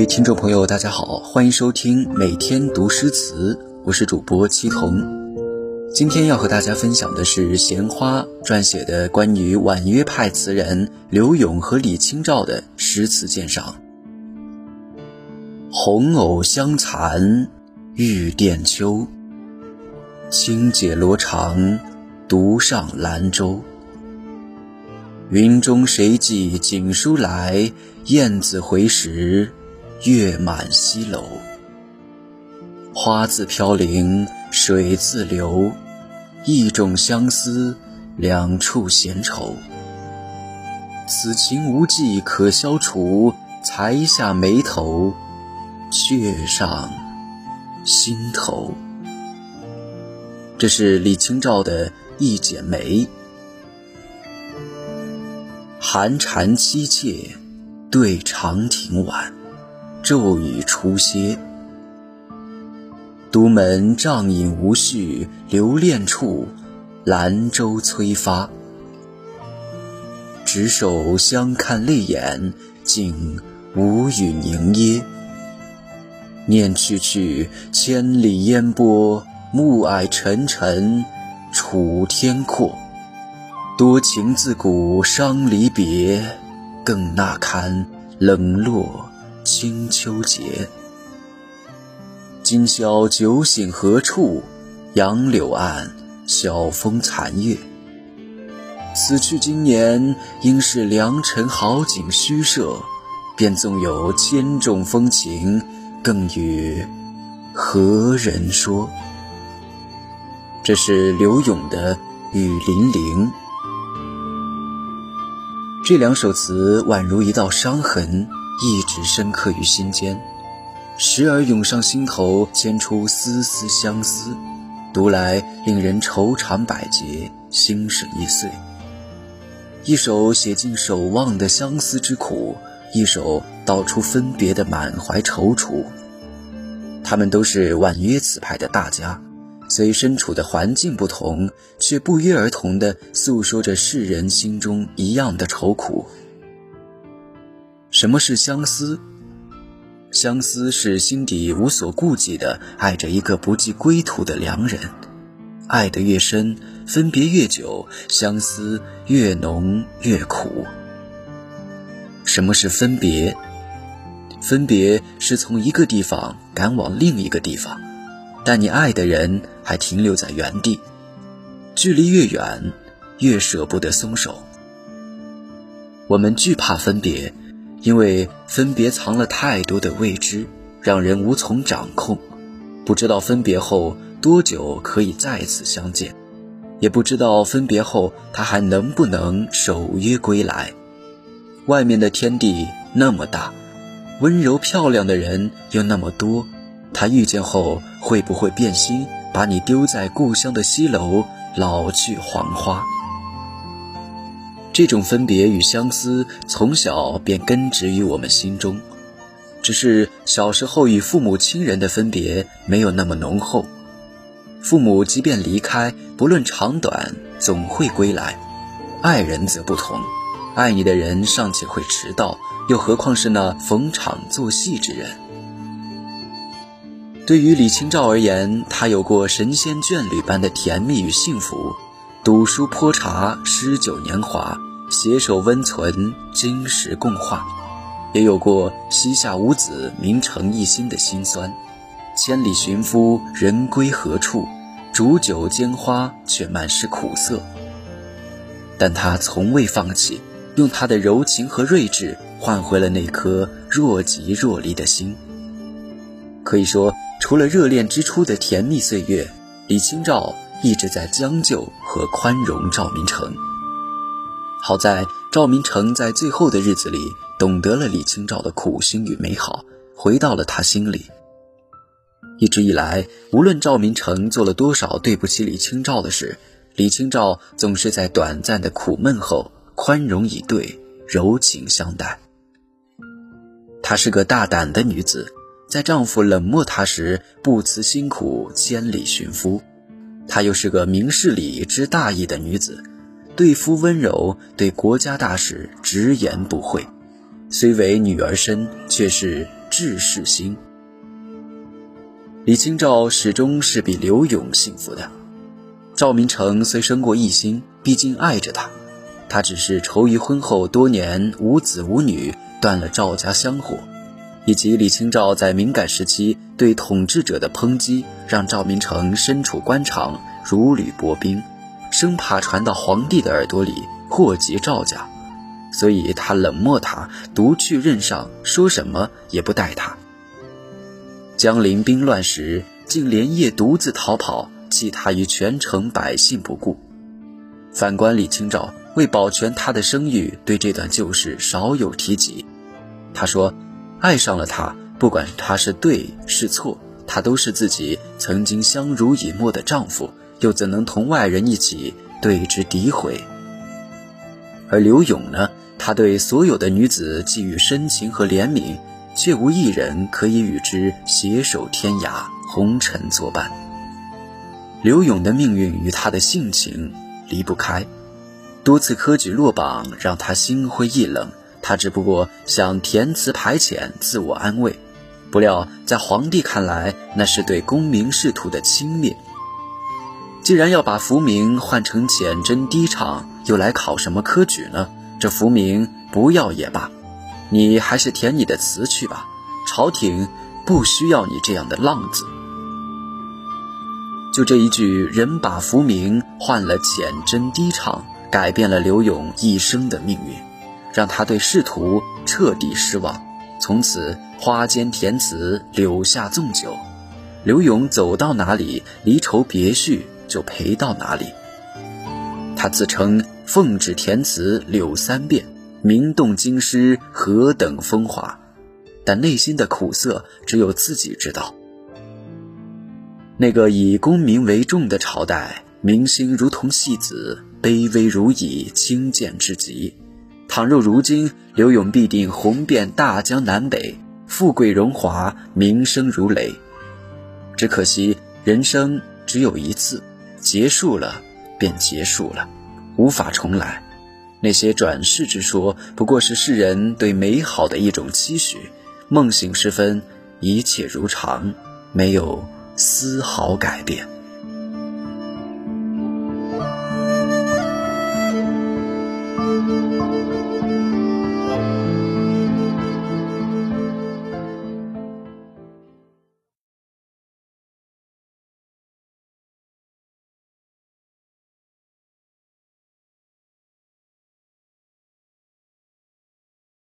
位听众朋友，大家好，欢迎收听每天读诗词，我是主播七童。今天要和大家分享的是闲花撰写的关于婉约派词人柳永和李清照的诗词鉴赏。红藕香残玉簟秋，轻解罗裳，独上兰舟。云中谁寄锦书来？雁字回时，月满西楼。花自飘零水自流，一种相思，两处闲愁。此情无计可消除，才下眉头，却上心头。这是李清照的《一剪梅》。寒蝉凄切。对长亭晚，骤雨初歇。都门帐饮无绪，留恋处，兰舟催发。执手相看泪眼，竟无语凝噎。念去去，千里烟波，暮霭沉沉，楚天阔。多情自古伤离别。更那堪冷落清秋节。今宵酒醒何处？杨柳岸，晓风残月。此去经年，应是良辰好景虚设。便纵有千种风情，更与何人说？这是柳永的《雨霖铃》。这两首词宛如一道伤痕，一直深刻于心间，时而涌上心头，牵出丝丝相思，读来令人愁肠百结，心神易碎。一首写尽守望的相思之苦，一首道出分别的满怀踌躇。他们都是婉约词派的大家。虽身处的环境不同，却不约而同地诉说着世人心中一样的愁苦。什么是相思？相思是心底无所顾忌的爱着一个不计归途的良人，爱得越深，分别越久，相思越浓越苦。什么是分别？分别是从一个地方赶往另一个地方。但你爱的人还停留在原地，距离越远，越舍不得松手。我们惧怕分别，因为分别藏了太多的未知，让人无从掌控。不知道分别后多久可以再次相见，也不知道分别后他还能不能守约归来。外面的天地那么大，温柔漂亮的人又那么多。他遇见后会不会变心，把你丢在故乡的西楼，老去黄花？这种分别与相思，从小便根植于我们心中，只是小时候与父母亲人的分别没有那么浓厚。父母即便离开，不论长短，总会归来；爱人则不同，爱你的人尚且会迟到，又何况是那逢场作戏之人？对于李清照而言，她有过神仙眷侣般的甜蜜与幸福，读书泼茶，诗酒年华，携手温存，金石共话；也有过膝下无子，名成一心的辛酸。千里寻夫，人归何处？煮酒煎花，却满是苦涩。但他从未放弃，用他的柔情和睿智，换回了那颗若即若离的心。可以说。除了热恋之初的甜蜜岁月，李清照一直在将就和宽容赵明诚。好在赵明诚在最后的日子里懂得了李清照的苦心与美好，回到了他心里。一直以来，无论赵明诚做了多少对不起李清照的事，李清照总是在短暂的苦闷后宽容以对，柔情相待。她是个大胆的女子。在丈夫冷漠她时，不辞辛苦千里寻夫；她又是个明事理、知大义的女子，对夫温柔，对国家大事直言不讳。虽为女儿身，却是志士心。李清照始终是比刘永幸福的。赵明诚虽生过一心，毕竟爱着她，他只是愁于婚后多年无子无女，断了赵家香火，以及李清照在敏感时期对统治者的抨击，让赵明诚身处官场如履薄冰，生怕传到皇帝的耳朵里祸及赵家，所以他冷漠他，独去任上，说什么也不待他。江陵兵乱时，竟连夜独自逃跑。弃他于全城百姓不顾。反观李清照，为保全他的声誉，对这段旧事少有提及。他说：“爱上了他，不管他是对是错，他都是自己曾经相濡以沫的丈夫，又怎能同外人一起对之诋毁？”而刘永呢？他对所有的女子寄予深情和怜悯，却无一人可以与之携手天涯，红尘作伴。刘勇的命运与他的性情离不开，多次科举落榜让他心灰意冷。他只不过想填词排遣，自我安慰。不料在皇帝看来，那是对功名仕途的轻蔑。既然要把浮名换成浅斟低唱，又来考什么科举呢？这浮名不要也罢，你还是填你的词去吧。朝廷不需要你这样的浪子。就这一句“人把浮名换了浅斟低唱”，改变了刘永一生的命运，让他对仕途彻底失望。从此花间填词，柳下纵酒。刘永走到哪里，离愁别绪就陪到哪里。他自称“奉旨填词柳三变，名动京师何等风华”，但内心的苦涩只有自己知道。那个以功名为重的朝代，明星如同戏子，卑微如蚁，轻贱至极。倘若如今，刘永必定红遍大江南北，富贵荣华，名声如雷。只可惜人生只有一次，结束了便结束了，无法重来。那些转世之说，不过是世人对美好的一种期许。梦醒时分，一切如常，没有。丝毫改变。